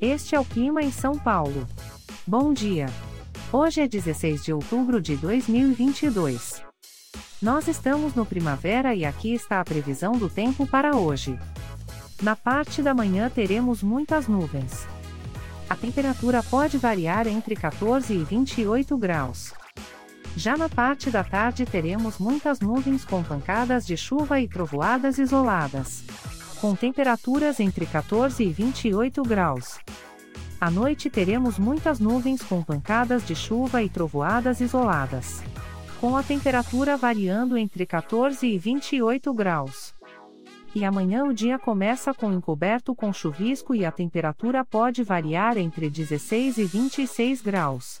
Este é o clima em São Paulo. Bom dia. Hoje é 16 de outubro de 2022. Nós estamos no primavera e aqui está a previsão do tempo para hoje. Na parte da manhã teremos muitas nuvens. A temperatura pode variar entre 14 e 28 graus. Já na parte da tarde teremos muitas nuvens com pancadas de chuva e trovoadas isoladas. Com temperaturas entre 14 e 28 graus. À noite teremos muitas nuvens com pancadas de chuva e trovoadas isoladas. Com a temperatura variando entre 14 e 28 graus. E amanhã o dia começa com encoberto com chuvisco e a temperatura pode variar entre 16 e 26 graus.